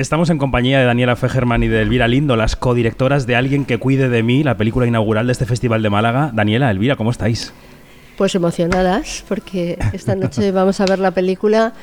Estamos en compañía de Daniela Fegerman y de Elvira Lindo, las codirectoras de Alguien que cuide de mí, la película inaugural de este Festival de Málaga. Daniela, Elvira, ¿cómo estáis? Pues emocionadas, porque esta noche vamos a ver la película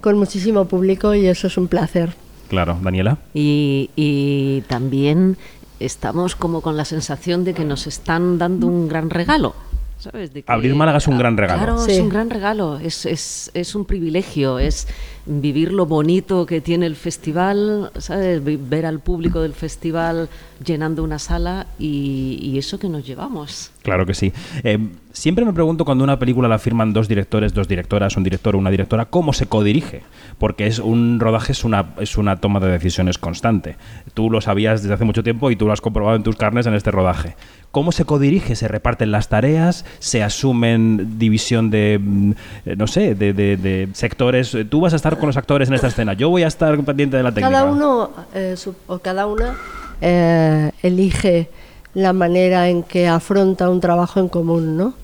con muchísimo público y eso es un placer. Claro, Daniela. Y, y también estamos como con la sensación de que nos están dando un gran regalo. ¿Sabes? De que- Abrir Málaga es un gran regalo. Claro, Sí. es un gran regalo, es, es, es un privilegio, es vivir lo bonito que tiene el festival, ¿sabes? Ver al público del festival llenando una sala y, y eso que nos llevamos. Claro que sí. Eh, siempre me pregunto cuando una película la firman dos directores, dos directoras, un director o una directora, ¿cómo se codirige? Porque es un rodaje es una, es una toma de decisiones constante. Tú lo sabías desde hace mucho tiempo y tú lo has comprobado en tus carnes en este rodaje. ¿Cómo se codirige? ¿Se reparten las tareas? ¿Se asumen división de, mm, eh, no sé, de, de- de sectores? Tú vas a estar con los actores en esta escena, yo voy a estar pendiente de la técnica. Cada uno eh, su- o cada una eh, elige la manera en que afronta un trabajo en común, ¿no?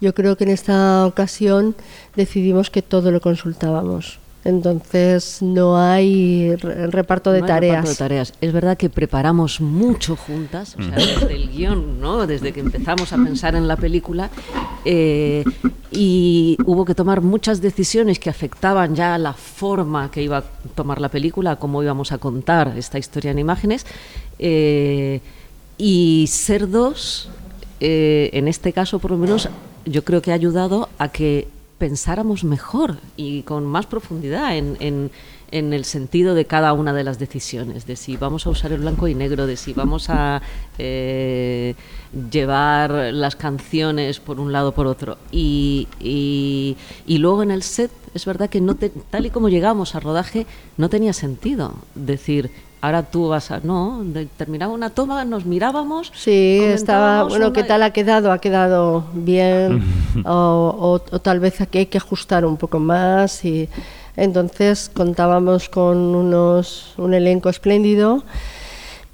Yo creo que en esta ocasión decidimos que todo lo consultábamos. Entonces no hay re- reparto de No hay tareas. reparto de tareas. Es verdad que preparamos mucho juntas, o sea, desde el guion, ¿no? desde que empezamos a pensar en la película, eh, y hubo que tomar muchas decisiones que afectaban ya la forma que iba a tomar la película, cómo íbamos a contar esta historia en imágenes. eh, y ser dos, eh, en este caso por lo menos, yo creo que ha ayudado a que pensáramos mejor y con más profundidad en, en- el sentido de cada una de las decisiones, de si vamos a usar el blanco y negro, de si vamos a eh, llevar las canciones por un lado por otro. Y, y- y luego en el set, es verdad que no te- tal y como llegamos al rodaje, no tenía sentido decir, ahora tú vas a... No, de- terminaba una toma, nos mirábamos. Sí, estaba, bueno, ¿qué una- tal ha quedado? ¿Ha quedado bien? o, o- o tal vez aquí hay que ajustar un poco más. Y entonces contábamos con unos, un elenco espléndido.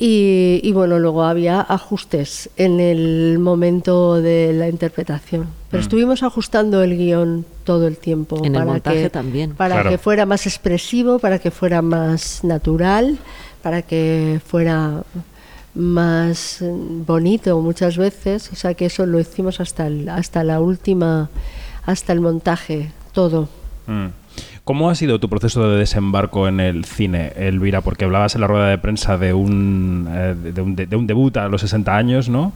Y, y bueno, luego había ajustes en el momento de la interpretación. Pero estuvimos ajustando el guion todo el tiempo. En el para montaje que, también. Para Claro. que fuera más expresivo, para que fuera más natural, para que fuera más bonito muchas veces, o sea que eso lo hicimos hasta el- hasta la última, hasta el montaje, todo. Mm. ¿Cómo ha sido tu proceso de desembarco en el cine, Elvira? Porque hablabas en la rueda de prensa de un, eh, de un, de un debut a los 60 años, ¿no?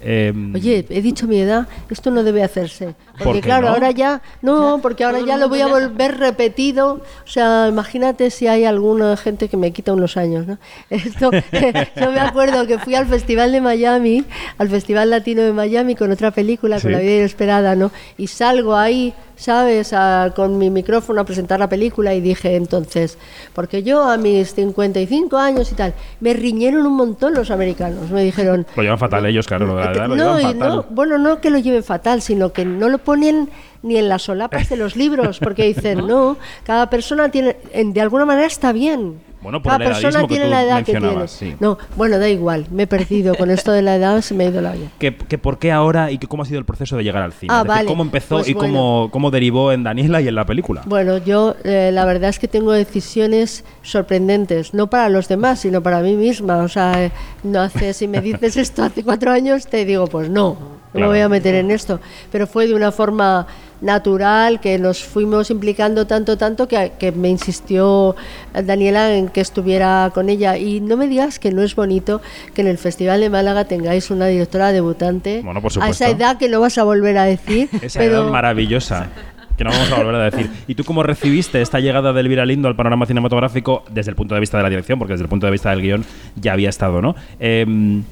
Eh, Oye, he dicho mi edad, esto no debe hacerse. ¿Por Porque qué claro, no? ahora ya, no, porque ahora ya lo voy a volver repetido. O sea, imagínate si hay alguna gente que me quita unos años, ¿no? Esto, yo me acuerdo que fui al Festival de Miami, al Festival Latino de Miami con otra película, Sí. con La vida inesperada, ¿no? Y salgo ahí, ¿sabes? A- con mi micrófono a presentar la película y dije entonces, porque yo a mis 55 años y tal, me riñeron un montón los americanos, me dijeron... Lo llevan fatal ellos, claro, lo de lo No, fatal. no, bueno, no que lo lleven fatal, sino que no lo ponen ni en las solapas de los libros, porque dicen, no, cada persona tiene, en- de alguna manera está bien. Bueno, por cada el persona que tiene tú la edad que tiene. sí. No, bueno, da igual, me he perdido con esto de la edad, se me ha ido la olla. ¿Que, que ¿Por qué ahora y que cómo ha sido el proceso de llegar al cine? Ah, Es decir, vale. ¿Cómo empezó Pues y cómo, cómo derivó en Daniela y en la película? Bueno, yo eh, la verdad es que tengo decisiones sorprendentes, no para los demás, sino para mí misma. O sea, eh, no hace, si me dices esto hace cuatro años, te digo, pues no, no me voy a meter en esto. Pero fue de una forma natural, que nos fuimos implicando tanto, tanto, que, que me insistió Daniela en que estuviera con ella. Y no me digas que no es bonito que en el Festival de Málaga tengáis una directora debutante Bueno, por a esa edad que no vas a volver a decir. Esa pero edad maravillosa. Que no vamos a volver a decir. ¿Y tú cómo recibiste esta llegada de Elvira Lindo al panorama cinematográfico desde el punto de vista de la dirección? Porque desde el punto de vista del guion ya había estado, ¿no? Em,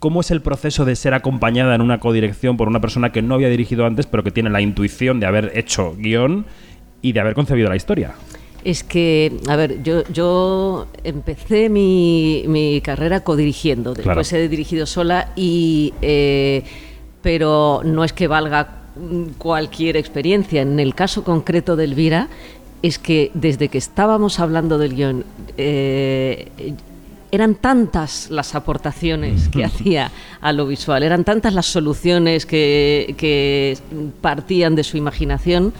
¿Cómo es el proceso de ser acompañada en una codirección por una persona que no había dirigido antes, pero que tiene la intuición de haber hecho guion y de haber concebido la historia? Es que, a ver, yo, yo empecé mi, mi carrera codirigiendo, después Claro. he dirigido sola, y, eh, pero no es que valga cualquier experiencia. En el caso concreto de Elvira, es que desde que estábamos hablando del guion, eh, eran tantas las aportaciones que hacía a lo visual, eran tantas las soluciones que, que partían de su imaginación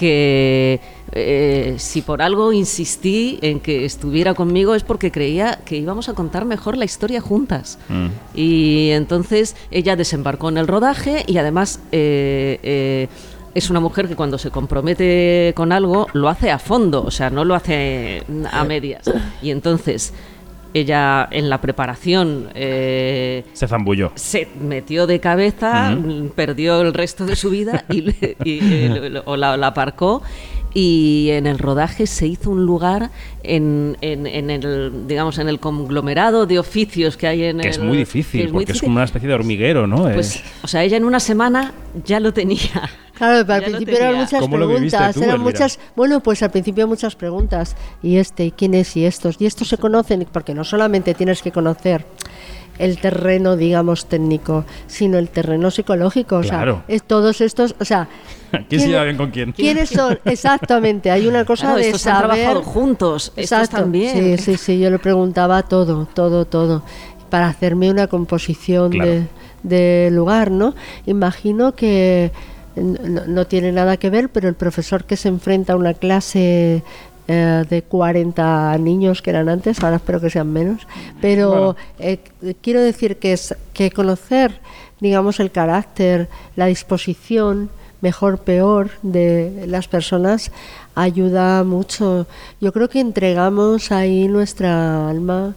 que eh, si por algo insistí en que estuviera conmigo es porque creía que íbamos a contar mejor la historia juntas. Mm. Y entonces ella desembarcó en el rodaje y además eh, eh, es una mujer que cuando se compromete con algo lo hace a fondo, o sea, no lo hace a medias. Y entonces ella en la preparación eh, Se zambulló. se metió de cabeza, mm, perdió el resto de su vida y, y, eh, o la, la aparcó y en el rodaje se hizo un lugar en, en- en el digamos en el conglomerado de oficios que hay en Que es el- muy que difícil, muy porque es difícil. como una especie de hormiguero, ¿no? pues o sea ella en una semana ya lo tenía Claro, pero al principio eran muchas ¿Cómo lo viviste preguntas, tú, eran muchas, bueno, pues al principio muchas preguntas. ¿Y este? ¿Y quién es? ¿Y estos? ¿Y estos se conocen? Porque no solamente tienes que conocer el terreno, digamos, técnico, sino el terreno psicológico. O Claro. sea, es todos estos, o sea... ¿Quién se lleva bien con quién? ¿Quiénes son? Exactamente, hay una cosa Claro, de estos han saber... trabajado juntos estos Exacto. también Sí, sí, sí, yo le preguntaba todo, todo, todo, para hacerme una composición Claro. de, de lugar, ¿no? Imagino que no, no tiene nada que ver, pero el profesor que se enfrenta a una clase eh, de 40 niños que eran antes, ahora espero que sean menos, pero Bueno. eh, quiero decir que, es, que conocer, digamos, el carácter, la disposición, mejor, peor, de las personas ayuda mucho. Yo creo que entregamos ahí nuestra alma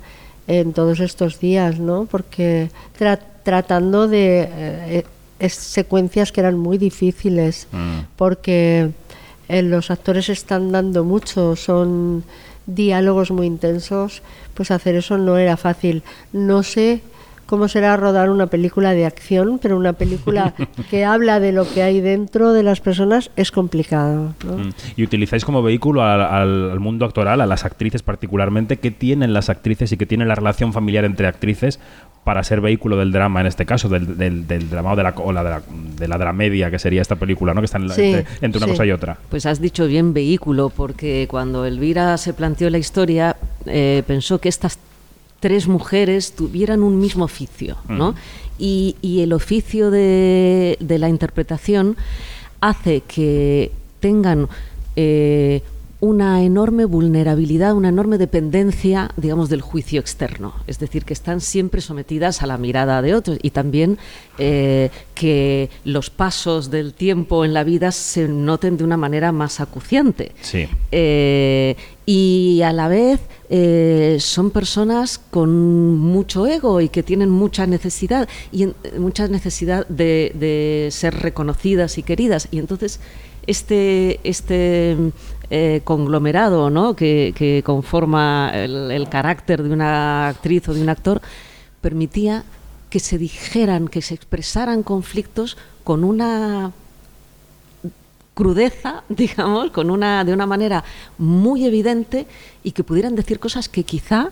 en todos estos días, ¿no? Porque tra- tratando de eh, es- secuencias que eran muy difíciles, Mm. porque eh, los actores están dando mucho, son diálogos muy intensos, pues hacer eso no era fácil. No sé cómo será rodar una película de acción, pero una película que habla de lo que hay dentro de las personas es complicado. ¿no? Mm. Y utilizáis como vehículo al, al- al mundo actoral, a las actrices particularmente, ¿qué tienen las actrices y qué tiene la relación familiar entre actrices para ser vehículo del drama, en este caso, del, del, del drama o de la, o la de la, de la dramedia, que sería esta película, ¿no? que está en la- Sí, entre, entre una sí. cosa y otra? Pues has dicho bien vehículo, porque cuando Elvira se planteó la historia, eh, pensó que estas tres mujeres tuvieran un mismo oficio, ¿no? Y, y el oficio de, de la interpretación hace que tengan eh, una enorme vulnerabilidad, una enorme dependencia, digamos, del juicio externo. Es decir, que están siempre sometidas a la mirada de otros y también eh, que los pasos del tiempo en la vida se noten de una manera más acuciante. Sí. Eh, y a la vez eh, son personas con mucho ego y que tienen mucha necesidad y en- mucha necesidad de, de ser reconocidas y queridas y entonces este este eh, conglomerado ¿no? que, que conforma el, el carácter de una actriz o de un actor permitía que se dijeran que se expresaran conflictos con una crudeza, digamos, con una, de una manera muy evidente y que pudieran decir cosas que quizá,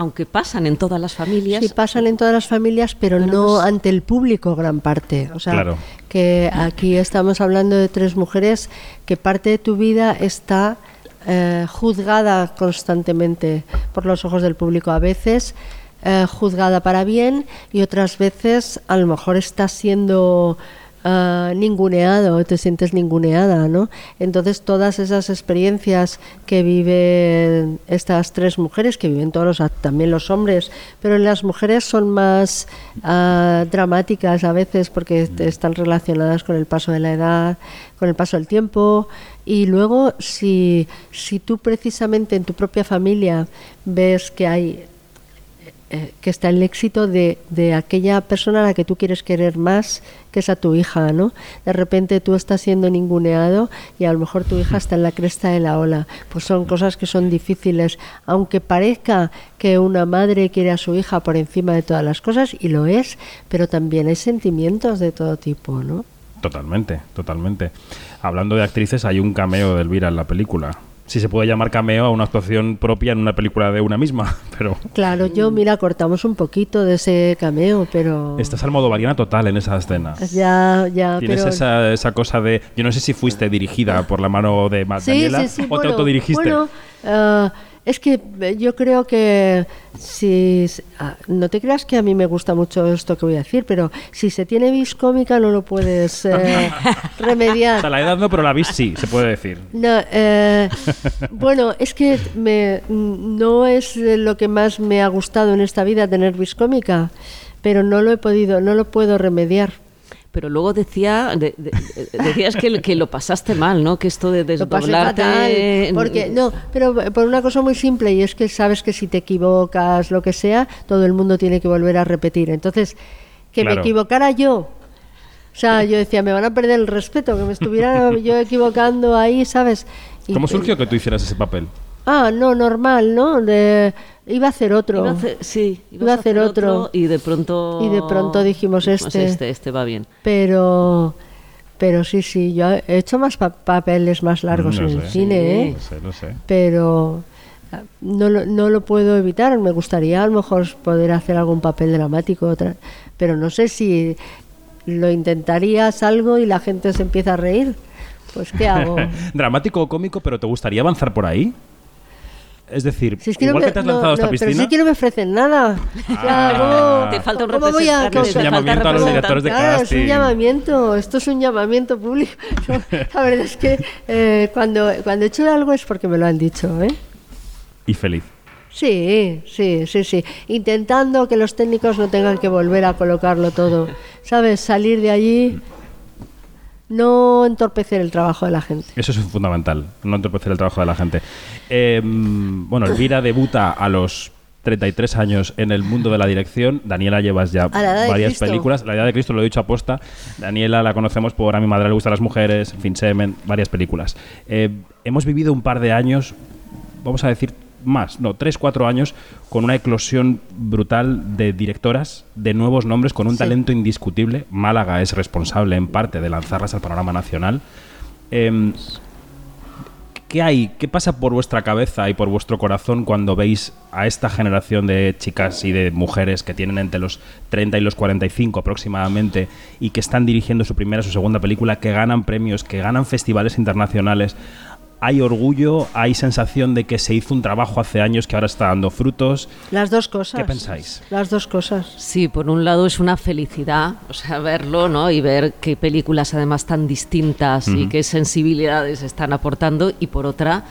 aunque pasan en todas las familias, Sí, pasan en todas las familias, pero Pero no ante el público gran parte. O sea, Claro. que aquí estamos hablando de tres mujeres que parte de tu vida está eh, juzgada constantemente por los ojos del público. A veces eh, juzgada para bien y otras veces a lo mejor estás siendo ah, ninguneado, te sientes ninguneada, ¿no? Entonces todas esas experiencias que viven estas tres mujeres, que viven todos los, también los hombres, pero las mujeres son más ah, dramáticas a veces porque te- están relacionadas con el paso de la edad, con el paso del tiempo y luego si, si tú precisamente en tu propia familia ves que hay eh, que está el éxito de, de aquella persona a la que tú quieres querer más, que es a tu hija, ¿no? De repente tú estás siendo ninguneado y a lo mejor tu hija está en la cresta de la ola. Pues son cosas que son difíciles, aunque parezca que una madre quiere a su hija por encima de todas las cosas, y lo es, pero también hay sentimientos de todo tipo, ¿no? Totalmente, totalmente. Hablando de actrices, hay un cameo de Elvira en la película. Si se puede llamar cameo a una actuación propia en una película de una misma, pero Claro, yo, mira, cortamos un poquito de ese cameo, pero... estás al modo variana total en esa escena. Ya, ya, Tienes pero... esa, esa cosa de. Yo no sé si fuiste dirigida por la mano de Ma- Sí, sí, sí, o te bueno, autodirigiste. bueno, ah, Es que eh, yo creo que si ah, no te creas que a mí me gusta mucho esto que voy a decir, pero si se tiene vis cómica no lo puedes eh, remediar. O sea, la edad no, pero la vis sí, se puede decir. No, eh, bueno, es que me, no es lo que más me ha gustado en esta vida tener vis cómica, pero no lo he podido, no lo puedo remediar. Pero luego decía, de- de- decías que, que lo pasaste mal, ¿no? Que esto de Lo pasé desdoblarte... fatal, porque no, pero por una cosa muy simple y es que sabes que si te equivocas, lo que sea, todo el mundo tiene que volver a repetir. Entonces, que me equivocara yo. O sea, yo decía, me van a perder el respeto, que me estuviera yo equivocando ahí, ¿sabes? Y- ¿Cómo surgió que tú hicieras ese papel? Ah, no, normal, ¿no? De- iba a hacer otro. Iba a hacer- sí, Iba a hacer otro. y de pronto... Y de pronto dijimos, este. este, este va bien. Pero, pero sí, sí, yo he hecho más pa- papeles más largos en el cine, ¿eh? No sé, no sé. pero ah, no lo, no lo puedo evitar. Me gustaría a lo mejor poder hacer algún papel dramático, otra, pero no sé si lo intentarías algo y la gente se empieza a reír. Pues ¿qué hago? Dramático o cómico, pero ¿te gustaría avanzar por ahí? Es decir, Si es que no igual me- que te has no, lanzado a esta no, piscina. Pero sí que no me ofrecen nada. Ah. ¿cómo- Te falta un a- representante, cómo- Es un llamamiento a los directores de Claro, es casting. un llamamiento, esto es un llamamiento público. La verdad es que eh, cuando, cuando he hecho algo es porque me lo han dicho, ¿eh? Y feliz. Sí, sí, sí, sí. Intentando que los técnicos no tengan que volver a colocarlo todo. ¿Sabes? Salir de allí, no entorpecer el trabajo de la gente. Eso es fundamental, no entorpecer el trabajo de la gente. Eh, bueno, Elvira debuta a los 33 años en el mundo de la dirección. Daniela llevas ya varias películas. La edad de Cristo lo he dicho aposta. Daniela la conocemos por A mi madre le gustan las mujeres, fin, Semen, varias películas. Eh, hemos vivido un par de años, vamos a decir más, no, tres, cuatro años, con una eclosión brutal de directoras, de nuevos nombres, con un Sí. talento indiscutible. Málaga es responsable en parte de lanzarlas al panorama nacional. Em, ¿Qué hay? ¿Qué pasa por vuestra cabeza y por vuestro corazón cuando veis a esta generación de chicas y de mujeres que tienen entre los 30 y los 45 aproximadamente y que están dirigiendo su primera su segunda película, que ganan premios, que ganan festivales internacionales? ¿Hay orgullo? ¿Hay sensación de que se hizo un trabajo hace años que ahora está dando frutos? Las dos cosas. ¿Qué pensáis? Las dos cosas. Sí, por un lado es una felicidad, o sea, verlo, ¿no? Y ver qué películas además tan distintas y qué sensibilidades están aportando. Y por otra,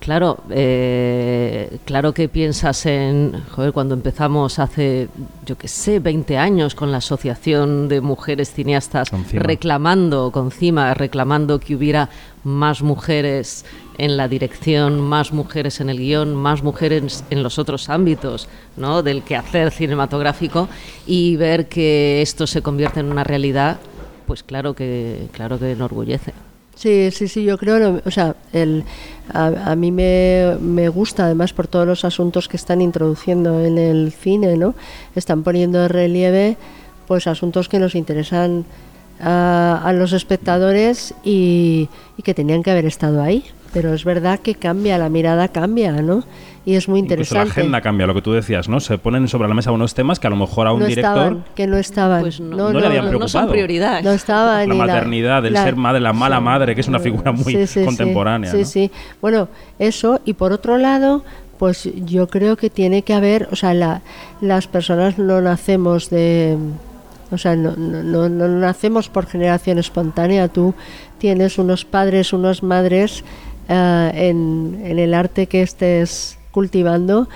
claro, eh, claro que piensas en, joder, cuando empezamos hace, yo qué sé, 20 años con la Asociación de Mujeres Cineastas Con reclamando, con CIMA, reclamando que hubiera más mujeres en la dirección, más mujeres en el guion, más mujeres en los otros ámbitos ¿no? del quehacer cinematográfico y ver que esto se convierte en una realidad, pues claro que, claro que enorgullece. Sí, sí, sí, yo creo, o sea, el, a, a mí me, me gusta además por todos los asuntos que están introduciendo en el cine, ¿no? Están poniendo de relieve pues asuntos que nos interesan a, a los espectadores y que tenían que haber estado ahí. Pero es verdad que cambia, la mirada cambia, ¿no? Y es muy Incluso la interesante. agenda cambia, lo que tú decías, ¿no? Se ponen sobre la mesa unos temas que a lo mejor a un no director estaban, que no estaban. Pues no, no le habían no son preocupado. prioridades. No estaba la ni maternidad, el la- ser madre, la mala madre, que es una figura muy Sí, sí, sí. contemporánea. Sí, ¿no? sí. Bueno, eso. Y por otro lado, pues yo creo que tiene que haber, o sea, la- las personas no nacemos de. O sea, no, no, no- no nacemos por generación espontánea. Tú tienes unos padres, unas madres eh, en, en el arte que estés cultivando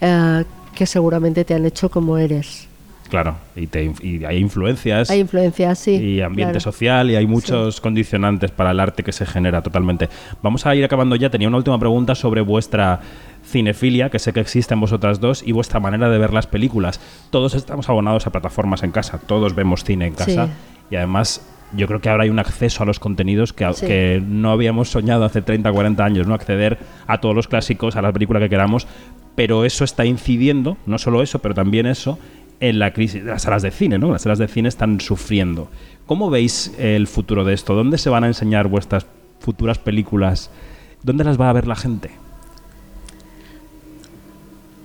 eh, que seguramente te han hecho como eres. Claro, y, te, y hay influencias Hay influencias, sí. y ambiente claro. social y hay muchos condicionantes para el arte que se genera totalmente. Vamos a ir acabando ya. Tenía una última pregunta sobre vuestra cinefilia, que sé que existe en vosotras dos, y vuestra manera de ver las películas. Todos estamos abonados a plataformas en casa, todos vemos cine en casa Sí. y además yo creo que ahora hay un acceso a los contenidos que, Sí. que no habíamos soñado hace 30, 40 años, ¿no? Acceder a todos los clásicos, a la película que queramos, pero eso está incidiendo, no solo eso, pero también eso, en la crisis de las salas de cine, ¿no? Las salas de cine están sufriendo. ¿Cómo veis el futuro de esto? ¿Dónde se van a enseñar vuestras futuras películas? ¿Dónde las va a ver la gente?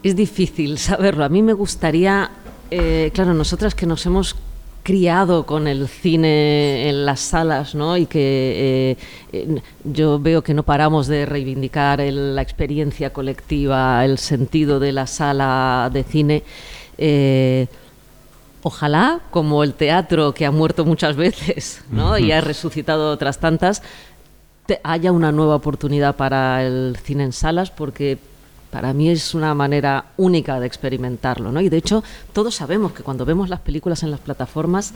Es difícil saberlo. A mí me gustaría, eh, claro, nosotras que nos hemos criado con el cine en las salas, ¿no? Y que eh, yo veo que no paramos de reivindicar la experiencia colectiva, el sentido de la sala de cine. Eh, ojalá, como el teatro que ha muerto muchas veces ¿no? y ha resucitado otras tantas, haya una nueva oportunidad para el cine en salas, porque para mí es una manera única de experimentarlo, ¿no? Y de hecho, todos sabemos que cuando vemos las películas en las plataformas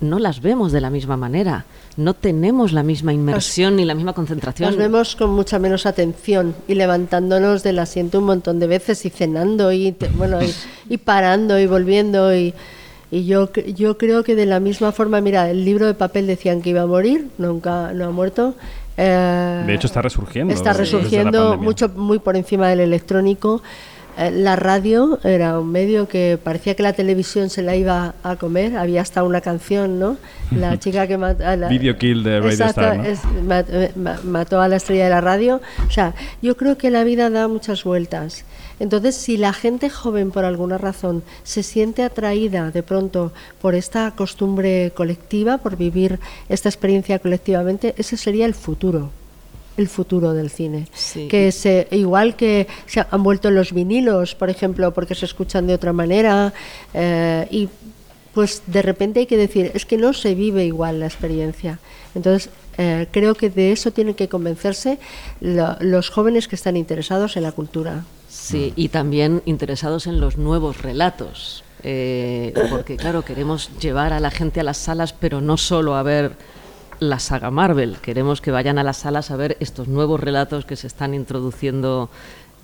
no las vemos de la misma manera, no tenemos la misma inmersión ni la misma concentración. Las vemos con mucha menos atención y levantándonos del asiento un montón de veces y cenando y bueno y, parando y volviendo y y yo, yo creo que de la misma forma, mira, el libro de papel decían que iba a morir, nunca no ha muerto, eh, de hecho, está resurgiendo. Está resurgiendo mucho, muy por encima del electrónico. Eh, la radio era un medio que parecía que la televisión se la iba a comer. Había hasta una canción, ¿no? La chica que mató. La, Video Kill de Radio Star. Eh, mató a la estrella de la radio. O sea, yo creo que la vida da muchas vueltas. Entonces, si la gente joven, por alguna razón, se siente atraída de pronto por esta costumbre colectiva, por vivir esta experiencia colectivamente, ese sería el futuro el futuro del cine. Que se, igual que se han vuelto los vinilos, por ejemplo, porque se escuchan de otra manera, eh, y pues de repente hay que decir, es que no se vive igual la experiencia. Entonces, eh, creo que de eso tienen que convencerse los jóvenes que están interesados en la cultura. Sí, y también interesados en los nuevos relatos, eh, porque claro, queremos llevar a la gente a las salas, pero no solo a ver la saga Marvel, queremos que vayan a las salas a ver estos nuevos relatos que se están introduciendo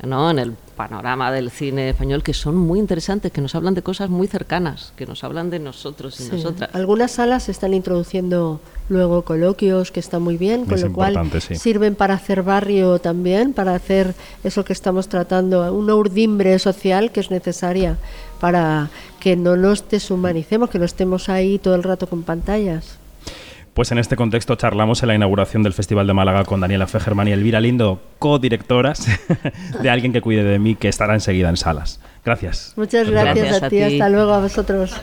¿no? en el panorama del cine español que son muy interesantes, que nos hablan de cosas muy cercanas, que nos hablan de nosotros y nosotras. Algunas salas están introduciendo luego coloquios que están muy bien, con lo cual sirven para hacer barrio también, para hacer eso que estamos tratando, una urdimbre social que es necesaria para que no nos deshumanicemos, que no estemos ahí todo el rato con pantallas. Pues en este contexto charlamos en la inauguración del Festival de Málaga con Daniela Fegerman y Elvira Lindo, codirectoras de Alguien que cuide de mí, que estará enseguida en salas. Gracias. Muchas gracias, a ti, hasta luego a vosotros.